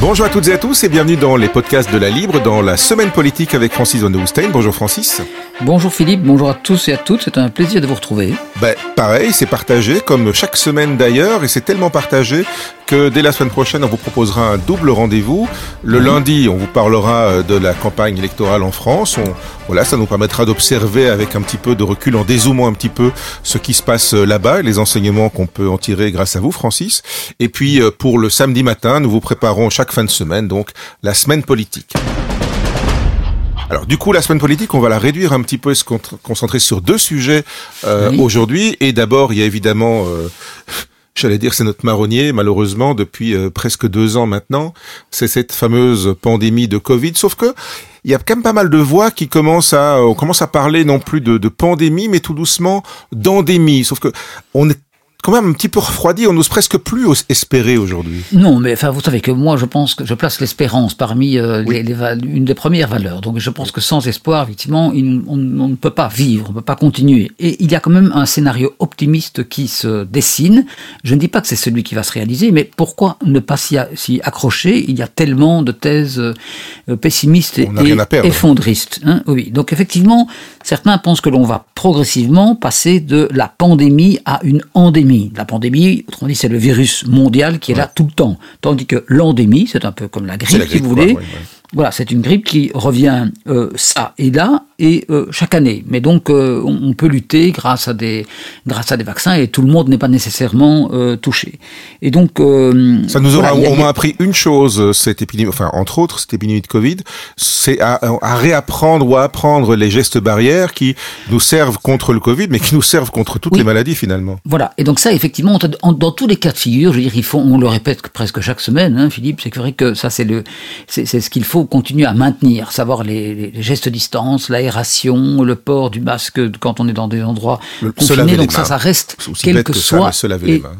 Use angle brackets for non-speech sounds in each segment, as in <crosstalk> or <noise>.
Bonjour à toutes et à tous et bienvenue dans les podcasts de la Libre, dans la semaine politique avec Francis Van Bonjour Francis. Bonjour Philippe, bonjour à tous et à toutes, c'est un plaisir de vous retrouver. Ben, pareil, c'est partagé, comme chaque semaine d'ailleurs, et c'est tellement partagé que dès la semaine prochaine, on vous proposera un double rendez-vous. Le lundi, on vous parlera euh, de la campagne électorale en France. On, voilà, ça nous permettra d'observer avec un petit peu de recul, en dézoomant un petit peu ce qui se passe euh, là-bas et les enseignements qu'on peut en tirer grâce à vous, Francis. Et puis, euh, pour le samedi matin, nous vous préparons chaque fin de semaine, donc la semaine politique. Alors du coup, la semaine politique, on va la réduire un petit peu et se concentrer sur deux sujets euh, aujourd'hui. Et d'abord, il y a évidemment, euh, j'allais dire, c'est notre marronnier, malheureusement, depuis euh, presque deux ans maintenant. C'est cette fameuse pandémie de Covid. Sauf que il y a quand même pas mal de voix qui commencent à, on commence à parler non plus de, de pandémie, mais tout doucement d'endémie. Sauf que on est quand même un petit peu refroidi. On n'ose presque plus espérer aujourd'hui. Non, mais enfin, vous savez que moi, je pense que je place l'espérance parmi euh, les, une des premières valeurs. Donc, je pense que sans espoir, effectivement, on, ne peut pas vivre, on ne peut pas continuer. Et il y a quand même un scénario optimiste qui se dessine. Je ne dis pas que c'est celui qui va se réaliser, mais pourquoi ne pas s'y accrocher? Il y a tellement de thèses euh, pessimistes et, effondristes. Hein oui. Donc, effectivement, certains pensent que l'on va progressivement passer de la pandémie à une endémie. La pandémie, autrement dit, c'est le virus mondial qui est là tout le temps. Tandis que l'endémie, c'est un peu comme la grippe, si vous voulez. Voilà, c'est une grippe qui revient euh, ça et là et euh, chaque année. Mais donc euh, on, peut lutter grâce à des grâce à des vaccins et tout le monde n'est pas nécessairement touché. Et donc ça nous aura au moins appris une chose cette épidémie, enfin entre autres cette épidémie de Covid, c'est à, à, réapprendre ou à apprendre les gestes barrières qui nous servent contre le Covid, mais qui nous servent contre toutes les maladies finalement. Voilà. Et donc ça effectivement dans tous les cas de figure, je veux dire, il faut, on le répète presque chaque semaine, hein, Philippe, c'est vrai que ça c'est le c'est ce qu'il faut continuer à maintenir, savoir les, gestes de distance, l'aération, le port du masque quand on est dans des endroits confinés. Donc ça, ça reste, quel que soit. se laver les mains.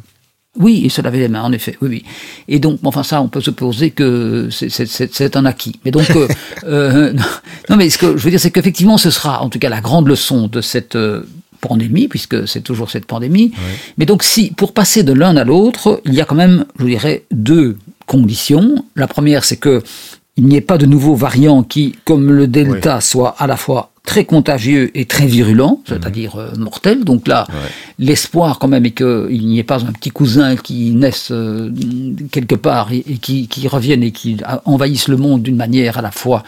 Oui, et se laver les mains, en effet. Oui, oui. Et donc, enfin, ça, on peut supposer que c'est un acquis. Mais donc, euh, <laughs> euh, non, mais ce que je veux dire, c'est qu'effectivement, ce sera, en tout cas, la grande leçon de cette euh, pandémie, puisque c'est toujours cette pandémie. Mais donc, si, pour passer de l'un à l'autre, il y a quand même, je dirais, deux conditions. La première, c'est que il n'y ait pas de nouveaux variants qui, comme le Delta, soient à la fois très contagieux et très virulents, c'est-à-dire mortel. Euh, mortels. Donc là, l'espoir quand même est qu'il n'y ait pas un petit cousin qui naisse euh, quelque part et, qui, qui, revienne et qui envahisse le monde d'une manière à la fois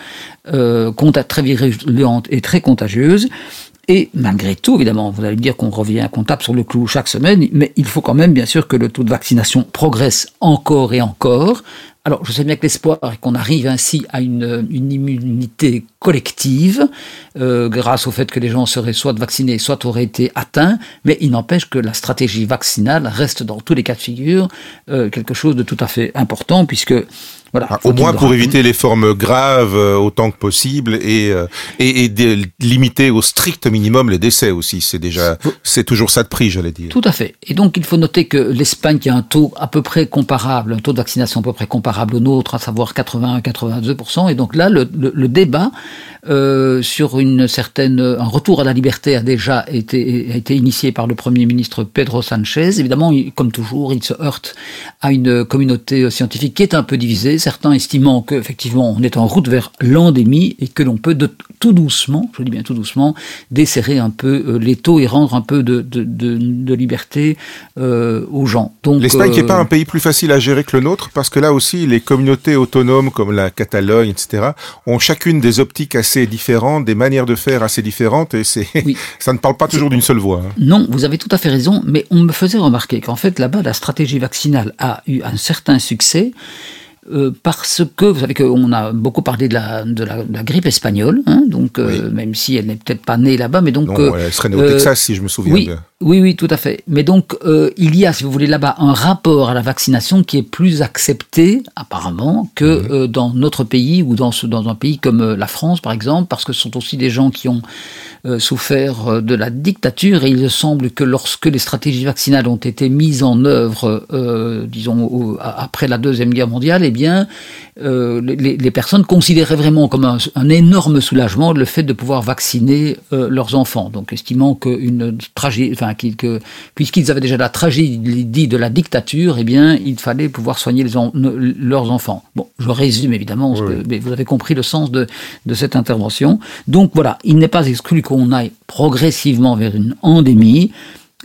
euh, très virulente et très contagieuse. Et malgré tout, évidemment, vous allez me dire qu'on revient, tape sur le clou chaque semaine, mais il faut quand même, bien sûr, que le taux de vaccination progresse encore et encore. Alors, je sais bien que l'espoir est qu'on arrive ainsi à une, immunité collective, euh, grâce au fait que les gens seraient soit vaccinés, soit auraient été atteints, mais il n'empêche que la stratégie vaccinale reste dans tous les cas de figure euh, quelque chose de tout à fait important, puisque voilà, ah, au moins pour éviter les formes graves euh, autant que possible et, euh, et, et limiter au strict minimum les décès aussi. C'est déjà, c'est toujours ça de prix, j'allais dire. Tout à fait. Et donc il faut noter que l'Espagne qui a un taux à peu près comparable, un taux de vaccination à peu près comparable au nôtre, à savoir 81-82%. Et donc là, le, le, débat euh, sur une certaine, un retour à la liberté a déjà été, a été initié par le Premier ministre Pedro Sanchez. Évidemment, comme toujours, il se heurte à une communauté scientifique qui est un peu divisée certains estimant qu'effectivement on est en route vers l'endémie et que l'on peut de, tout doucement, je dis bien tout doucement, desserrer un peu euh, les taux et rendre un peu de, de, liberté euh, aux gens. L'Espagne n'est pas euh, un pays plus facile à gérer que le nôtre parce que là aussi les communautés autonomes comme la Catalogne, etc., ont chacune des optiques assez différentes, des manières de faire assez différentes et c'est <laughs> ça ne parle pas toujours d'une seule voix. Hein. Non, vous avez tout à fait raison, mais on me faisait remarquer qu'en fait là-bas la stratégie vaccinale a eu un certain succès euh, parce que vous savez qu'on a beaucoup parlé de la, de la, grippe espagnole, hein, donc euh, même si elle n'est peut-être pas née là-bas, mais donc non, elle serait née au Texas si je me souviens oui, bien. Oui, oui, tout à fait. Mais donc il y a, si vous voulez, là-bas un rapport à la vaccination qui est plus accepté apparemment que mhm. dans notre pays ou dans, dans un pays comme la France par exemple, parce que ce sont aussi des gens qui ont souffert de la dictature et il semble que lorsque les stratégies vaccinales ont été mises en œuvre, disons après la deuxième guerre mondiale, eh bien, euh, les, personnes considéraient vraiment comme un, énorme soulagement le fait de pouvoir vacciner euh, leurs enfants. Donc, estimant qu'une enfin, que, puisqu'ils avaient déjà la tragédie de la dictature, eh bien, il fallait pouvoir soigner leurs enfants. Bon, je résume évidemment, mais vous avez compris le sens de, de cette intervention. Donc voilà, il n'est pas exclu qu'on aille progressivement vers une endémie.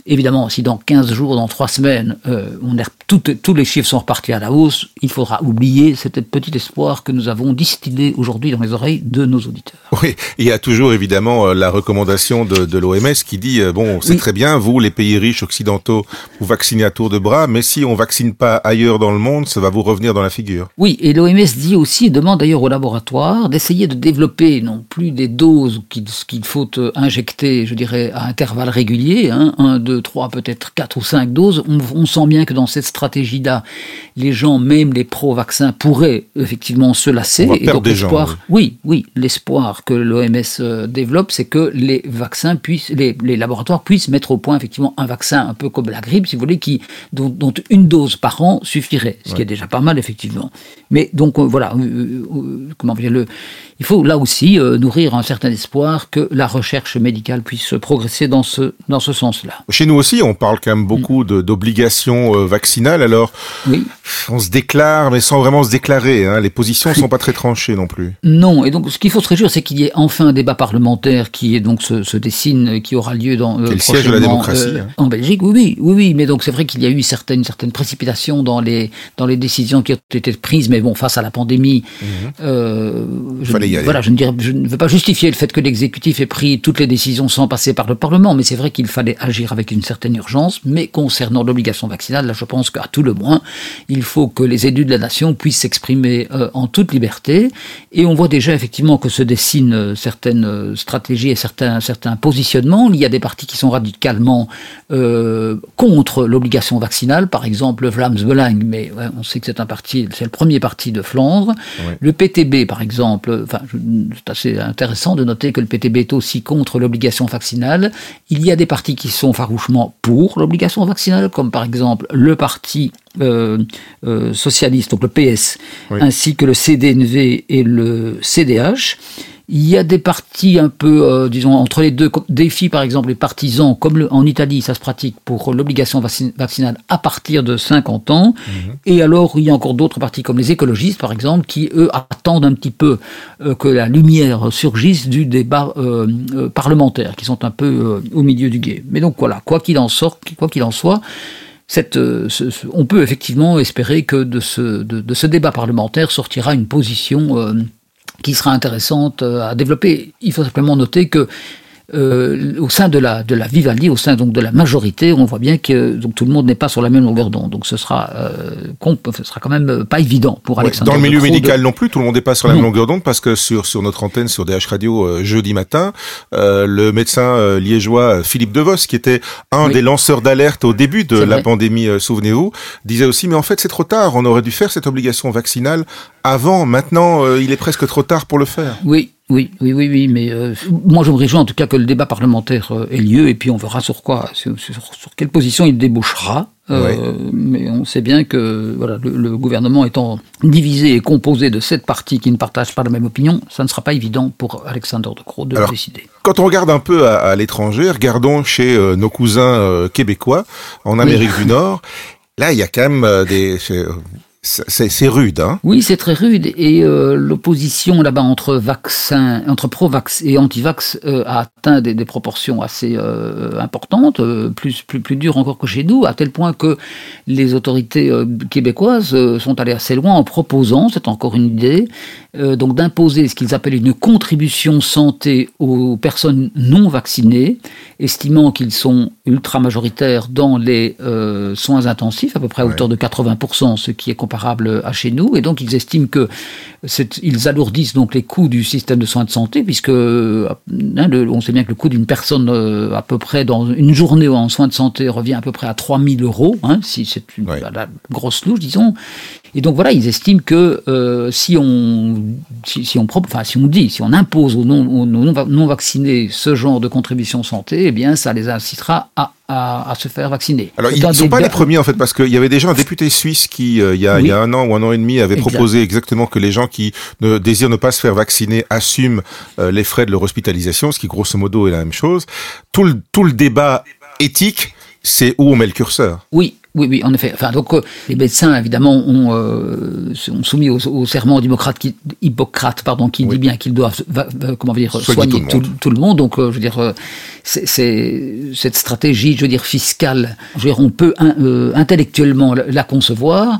Évidemment, si dans 15 jours, dans 3 semaines, euh, on est, tous les chiffres sont repartis à la hausse, il faudra oublier cet petit espoir que nous avons distillé aujourd'hui dans les oreilles de nos auditeurs. Oui, il y a toujours évidemment euh, la recommandation de, de l'OMS qui dit, euh, bon, c'est très bien, vous, les pays riches occidentaux, vous vaccinez à tour de bras, mais si on vaccine pas ailleurs dans le monde, ça va vous revenir dans la figure. Oui, et l'OMS dit aussi, demande d'ailleurs aux laboratoires d'essayer de développer non plus des doses qu'il faut injecter, je dirais, à intervalles réguliers, hein, 1, 2, trois, peut-être quatre ou cinq doses, on, sent bien que dans cette stratégie-là, les gens, même les pro-vaccins, pourraient effectivement se lasser. et donc, l'espoir, oui, oui, l'espoir que l'OMS euh, développe, c'est que les vaccins puissent, les, laboratoires puissent mettre au point effectivement un vaccin un peu comme la grippe, si vous voulez, qui, dont, une dose par an suffirait, ce qui est déjà pas mal effectivement. Mais donc euh, voilà, euh, comment dire le il faut là aussi euh, nourrir un certain espoir que la recherche médicale puisse progresser dans ce, dans ce sens-là. Chez nous aussi, on parle quand même beaucoup mm. d'obligations euh, Alors. On se déclare, mais sans vraiment se déclarer. Hein. Les positions ne sont pas très tranchées non plus. Non, et donc ce qu'il faut se réjouir, c'est qu'il y ait enfin un débat parlementaire qui est donc se, se dessine, qui aura lieu dans euh, le siège de la démocratie hein. en Belgique. Oui, oui, oui, oui. Mais donc c'est vrai qu'il y a eu certaines certaines précipitations dans les dans les décisions qui ont été prises, mais bon, face à la pandémie, mm -hmm. voilà, je ne, dirais, je ne veux pas justifier le fait que l'exécutif ait pris toutes les décisions sans passer par le Parlement, mais c'est vrai qu'il fallait agir avec une certaine urgence. Mais concernant l'obligation vaccinale, là, je pense qu'à tout le moins, il faut que les élus de la nation puissent s'exprimer euh, en toute liberté. Et on voit déjà effectivement que se dessinent euh, certaines euh, stratégies et certains, certains positionnements. Il y a des partis qui sont radicalement contre l'obligation vaccinale, par exemple le Vlaams Belang, mais on sait que c'est un parti, c'est le premier parti de Flandre. Le PTB, par exemple, enfin, c'est assez intéressant de noter que le PTB est aussi contre l'obligation vaccinale. Il y a des partis qui sont farouchement pour l'obligation vaccinale, comme par exemple le parti euh, euh, socialiste, donc le PS, ainsi que le CDNV et le CDH. Il y a des partis un peu, euh, disons, entre les deux défis, par exemple, les partisans, comme en Italie, ça se pratique pour l'obligation vaccinale à partir de 50 ans. Mhm. Et alors, il y a encore d'autres partis, comme les écologistes, par exemple, qui, eux, attendent un petit peu euh, que la lumière surgisse du débat euh, parlementaire, qui sont un peu au milieu du guet. Mais donc, voilà, quoi qu'il en sorte, quoi qu'il en soit, cette, on peut effectivement espérer que de ce, débat parlementaire sortira une position qui sera intéressante euh, à développer. Il faut simplement noter que euh, au sein de la de la Vivaldi, au sein donc de la majorité, on voit bien que donc tout le monde n'est pas sur la même longueur d'onde. Donc ce sera euh, ce sera quand même pas évident pour Alexandre. dans le milieu médical non plus, tout le monde n'est pas sur la même longueur d'onde parce que sur sur notre antenne sur DH Radio euh, jeudi matin, euh, le médecin liégeois Philippe Devos, qui était un des lanceurs d'alerte au début de la pandémie, souvenez-vous, disait aussi mais en fait c'est trop tard, on aurait dû faire cette obligation vaccinale avant. Maintenant, il est presque trop tard pour le faire. Oui, oui, oui, oui, oui, mais euh, moi je me réjouis en tout cas que le débat parlementaire euh, ait lieu et puis on verra sur quoi, sur, quelle position il débouchera. Euh, mais on sait bien que voilà, le, gouvernement étant divisé et composé de sept partis qui ne partagent pas la même opinion, ça ne sera pas évident pour Alexander de Croo de décider. Quand on regarde un peu à, l'étranger, regardons chez nos cousins québécois en Amérique du Nord. <laughs> Là, il y a quand même des c'est rude, hein Oui, c'est très rude. Et euh, l'opposition là-bas entre vaccins, entre pro-vax et anti-vax euh, a atteint des, proportions assez euh, importantes, plus, plus, plus dures encore que chez nous, à tel point que les autorités québécoises sont allées assez loin en proposant, c'est encore une idée, donc d'imposer ce qu'ils appellent une contribution santé aux personnes non vaccinées, estimant qu'ils sont ultra majoritaires dans les soins intensifs, à peu près à hauteur de 80%, ce qui est comparable à chez nous, et donc ils estiment que ils alourdissent donc les coûts du système de soins de santé, puisque hein, on sait bien que le coût d'une personne euh, à peu près dans une journée en soins de santé revient à peu près à 3000 euros, hein, si c'est une la grosse louche, disons. Et donc voilà, ils estiment que euh, si on si, on enfin si on dit, si on impose aux non, aux non vaccinés ce genre de contribution santé, eh bien ça les incitera à à, se faire vacciner. Alors, ils ne sont pas les premiers, en fait, parce qu'il y avait déjà un député suisse qui, euh, il, y a, il, y a, un an ou un an et demi, avait proposé exactement que les gens qui ne désirent ne pas se faire vacciner assument euh, les frais de leur hospitalisation, ce qui, grosso modo, est la même chose. Tout le, tout le débat éthique, c'est où on met le curseur? Oui, oui, oui, en effet. Enfin, donc, euh, les médecins, évidemment, ont, euh, sont soumis au, serment Hippocrate qui, Hippocrate, pardon, qui dit bien qu'ils doivent, comment dire, soigner, tout, le monde. Donc, euh, je veux dire, c'est cette stratégie, je veux dire, fiscale, je veux dire, on peut intellectuellement la concevoir.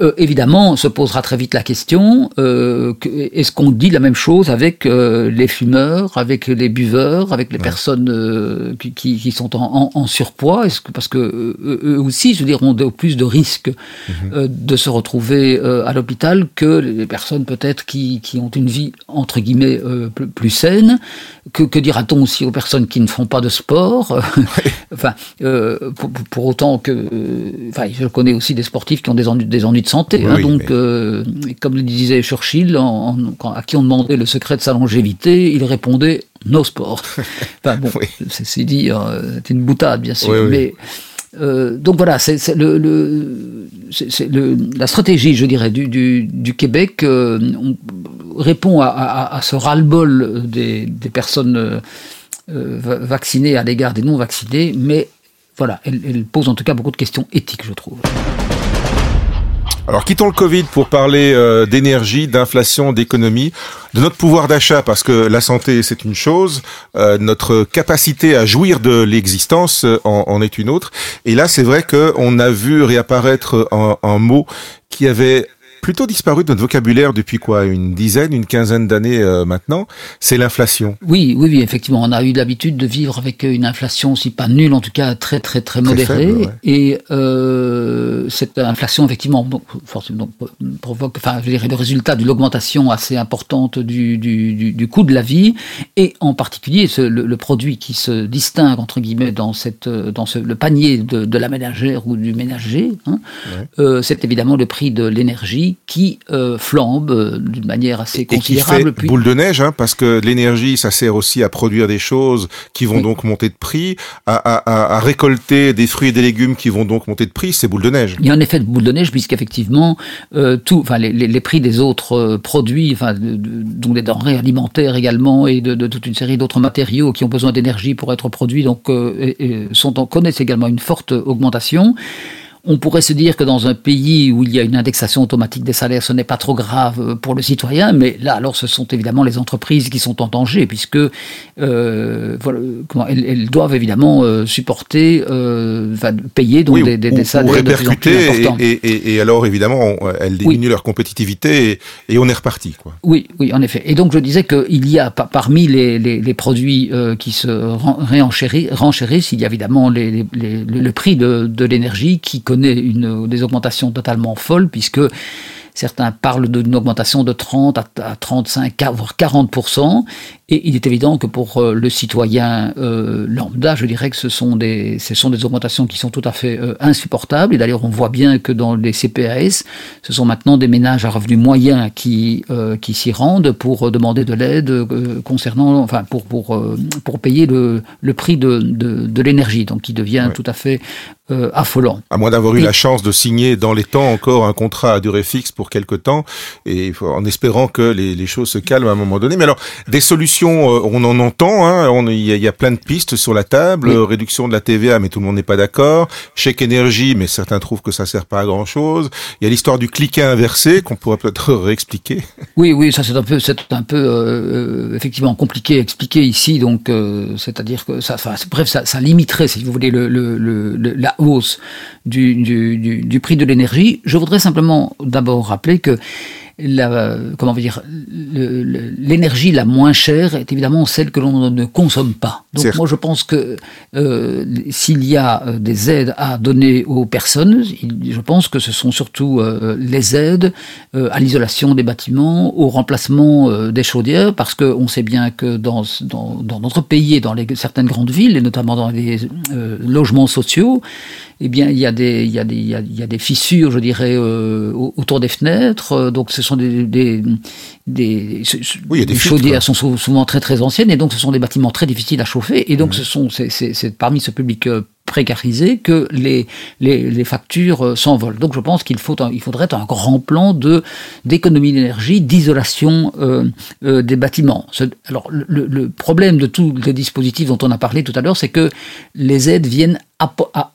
Euh, évidemment, se posera très vite la question euh, est-ce qu'on dit la même chose avec euh, les fumeurs, avec les buveurs, avec les personnes qui, qui, sont en, en, surpoids? Est-ce que parce que eux aussi, je veux dire, ont de, plus de risques mhm. de se retrouver à l'hôpital que les personnes peut-être qui, qui, ont une vie entre guillemets plus, plus, saine? Que, que dira-t-on aussi aux personnes qui ne font pas de sport? <laughs> Enfin, pour, pour, autant que, enfin, je connais aussi des sportifs qui ont des ennuis, des ennuis de santé. Hein, donc, euh, comme le disait Churchill, à qui on demandait le secret de sa longévité, il répondait no sport. <laughs> Enfin bon, c'est dit, euh, c'est une boutade bien sûr, mais euh, donc voilà, c'est le, le, la stratégie, je dirais, du, du, Québec répond à, ce ras-le-bol des, des, personnes vaccinées à l'égard des non-vaccinés, mais voilà, elle, pose en tout cas beaucoup de questions éthiques, je trouve. Alors quittons le Covid pour parler euh, d'énergie, d'inflation, d'économie, de notre pouvoir d'achat, parce que la santé c'est une chose, euh, notre capacité à jouir de l'existence euh, en, est une autre. Et là c'est vrai qu'on a vu réapparaître un mot qui avait plutôt disparu de notre vocabulaire depuis quoi Une dizaine, une quinzaine d'années euh, maintenant. C'est l'inflation. Oui, oui, oui, effectivement. On a eu l'habitude de vivre avec une inflation, si pas nulle, en tout cas très, très, très, modérée. Et euh, cette inflation, effectivement, forcément, provoque, enfin, je dirais, le résultat d'une augmentation assez importante du, du, du, coût de la vie, et en particulier ce, le, produit qui se distingue entre guillemets dans cette, dans ce, le panier de, de la ménagère ou du ménager. Hein, euh, c'est évidemment le prix de l'énergie qui euh, flambe euh, d'une manière assez considérable. Et qui fait boule de neige, hein, parce que l'énergie, ça sert aussi à produire des choses qui vont donc monter de prix, à, récolter des fruits et des légumes qui vont donc monter de prix. C'est boule de neige. Il y a un effet de boule de neige puisqu'effectivement, euh, tout, enfin les, prix des autres produits, enfin donc des denrées alimentaires également et de, toute une série d'autres matériaux qui ont besoin d'énergie pour être produits, donc sont connaissent également une forte augmentation. On pourrait se dire que dans un pays où il y a une indexation automatique des salaires, ce n'est pas trop grave euh, pour le citoyen, mais là, alors, ce sont évidemment les entreprises qui sont en danger, puisque euh, voilà, comment, elles, doivent évidemment euh, supporter, euh, payer donc des, des, salaires de plus en plus. Et, et, et, alors, évidemment, elles diminuent leur compétitivité et, on est reparti. Quoi. Oui, oui, en effet. Et donc, je disais qu'il y a parmi les, les, les produits euh, qui se renchérissent, il y a évidemment les, le prix de, de l'énergie qui connaît une, des augmentations totalement folles, puisque certains parlent d'une augmentation de 30 à 35, voire 40%, et il est évident que pour euh, le citoyen euh, lambda, je dirais que ce sont des, ce sont des augmentations qui sont tout à fait euh, insupportables. Et d'ailleurs, on voit bien que dans les CPAS, ce sont maintenant des ménages à revenus moyens qui, qui s'y rendent pour demander de l'aide concernant, enfin, pour, pour, pour payer le, le prix de, de, de l'énergie, donc qui devient tout à fait affolant. À moins d'avoir eu la chance de signer dans les temps encore un contrat à durée fixe pour quelque temps, et en espérant que les, les choses se calment à un moment donné. Mais alors, des solutions euh, on en entend, hein, il y, a plein de pistes sur la table, réduction de la TVA, mais tout le monde n'est pas d'accord, chèque énergie, mais certains trouvent que ça sert pas à grand chose. Il y a l'histoire du cliquet inversé qu'on pourrait peut-être <laughs> réexpliquer. Oui, oui, ça c'est un peu, c'est un peu euh, euh, effectivement compliqué à expliquer ici, donc c'est-à-dire que ça, bref, ça, limiterait, si vous voulez, le, la hausse du, du prix de l'énergie. Je voudrais simplement d'abord rappeler que la, comment dire, l'énergie la moins chère est évidemment celle que l'on ne consomme pas. Donc moi je pense que euh, s'il y a euh, des aides à donner aux personnes, je pense que ce sont surtout euh, les aides à l'isolation des bâtiments, au remplacement des chaudières, parce qu'on sait bien que dans, dans, dans, notre pays et dans les, certaines grandes villes, et notamment dans les logements sociaux, eh bien, il y a des, il y a des, il y a, des fissures, je dirais, autour des fenêtres. Donc, ce sont des, des, des, chaudières sont souvent très très anciennes, et donc ce sont des bâtiments très difficiles à chauffer. Et donc, ce sont, c'est parmi ce public euh, précarisés que les, les, les factures s'envolent. Donc je pense qu'il faut il faudrait un grand plan de d'économie d'énergie, d'isolation des bâtiments. Alors le, le problème de tous les dispositifs dont on a parlé tout à l'heure, c'est que les aides viennent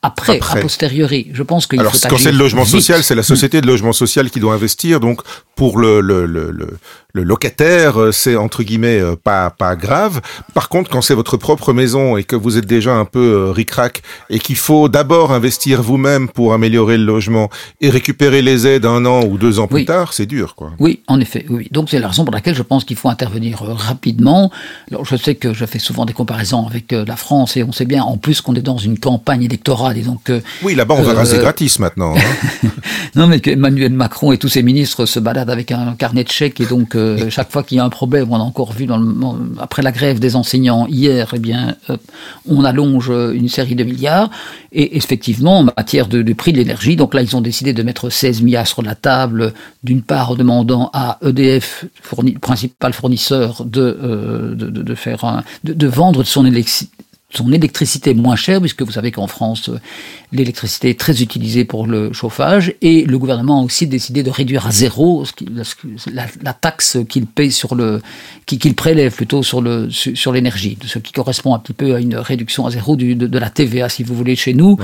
après, a posteriori. Je pense qu'il Alors, quand c'est le logement social, c'est la société de logement social qui doit investir. Donc, pour le, le, le, le, locataire, euh, c'est entre guillemets euh, pas pas grave. Par contre, quand c'est votre propre maison et que vous êtes déjà un peu euh, ricrac et qu'il faut d'abord investir vous-même pour améliorer le logement et récupérer les aides un an ou deux ans plus tard, c'est dur, quoi. Oui, en effet. Oui. Donc, c'est la raison pour laquelle je pense qu'il faut intervenir rapidement. Alors, je sais que je fais souvent des comparaisons avec la France et on sait bien, en plus, qu'on est dans une campagne électorale. Et donc, oui, là-bas, on va raser euh, gratis maintenant. Hein. <laughs> non, mais que Emmanuel Macron et tous ses ministres se baladent avec un carnet de chèques. Et donc, euh, chaque fois qu'il y a un problème, on a encore vu dans le, après la grève des enseignants hier, eh bien, on allonge une série de milliards. Et effectivement, en matière de, prix de l'énergie, donc là, ils ont décidé de mettre 16 milliards sur la table, d'une part en demandant à EDF, principal fournisseur, de, de, de, faire un, de, vendre son électricité son électricité moins chère, puisque vous savez qu'en France, euh, l'électricité est très utilisée pour le chauffage, et le gouvernement a aussi décidé de réduire à zéro la, taxe qu'il paye sur le, qu'il prélève plutôt sur le sur l'énergie, ce qui correspond un petit peu à une réduction à zéro du, de, la TVA, si vous voulez, chez nous.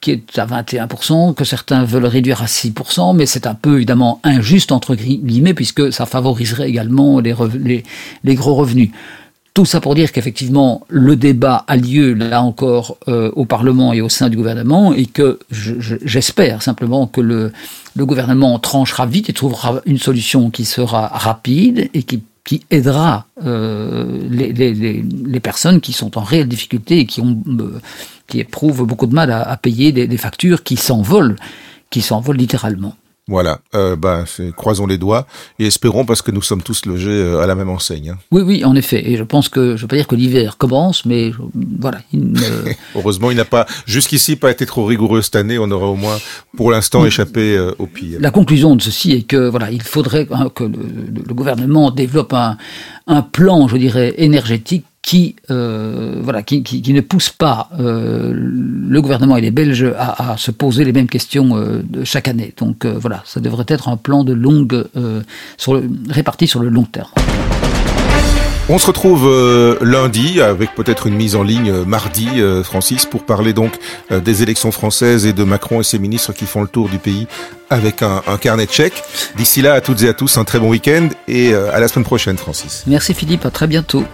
qui est à 21%, que certains veulent réduire à 6%, mais c'est un peu évidemment injuste, entre guillemets, puisque ça favoriserait également les, les, les gros revenus. Tout ça pour dire qu'effectivement, le débat a lieu, là encore, euh, au Parlement et au sein du gouvernement, et que j'espère simplement que le, gouvernement tranchera vite et trouvera une solution qui sera rapide et qui, aidera euh, les, personnes qui sont en réelle difficulté et qui, ont, euh, qui éprouvent beaucoup de mal à, payer des factures qui s'envolent, qui s'envolent littéralement. Voilà, euh, bah, croisons les doigts et espérons parce que nous sommes tous logés euh, à la même enseigne. Hein. Oui, oui, en effet. Et je pense que, je veux pas dire que l'hiver commence, mais voilà. <laughs> Heureusement, il n'a pas, jusqu'ici, pas été trop rigoureux cette année. On aura au moins, pour l'instant, échappé euh, au pire. La conclusion de ceci est que, voilà, il faudrait hein, que le, le, gouvernement développe un, un plan, je dirais, énergétique qui, euh, voilà, qui, qui, qui, ne pousse pas euh, le gouvernement et les Belges à, à se poser les mêmes questions euh, de chaque année. Donc voilà, ça devrait être un plan de longue, sur le, réparti sur le long terme. On se retrouve euh, lundi avec peut-être une mise en ligne euh, mardi, euh, Francis, pour parler donc des élections françaises et de Macron et ses ministres qui font le tour du pays avec un, un carnet de chèques. D'ici là, à toutes et à tous, un très bon week-end et à la semaine prochaine, Francis. Merci Philippe, à très bientôt.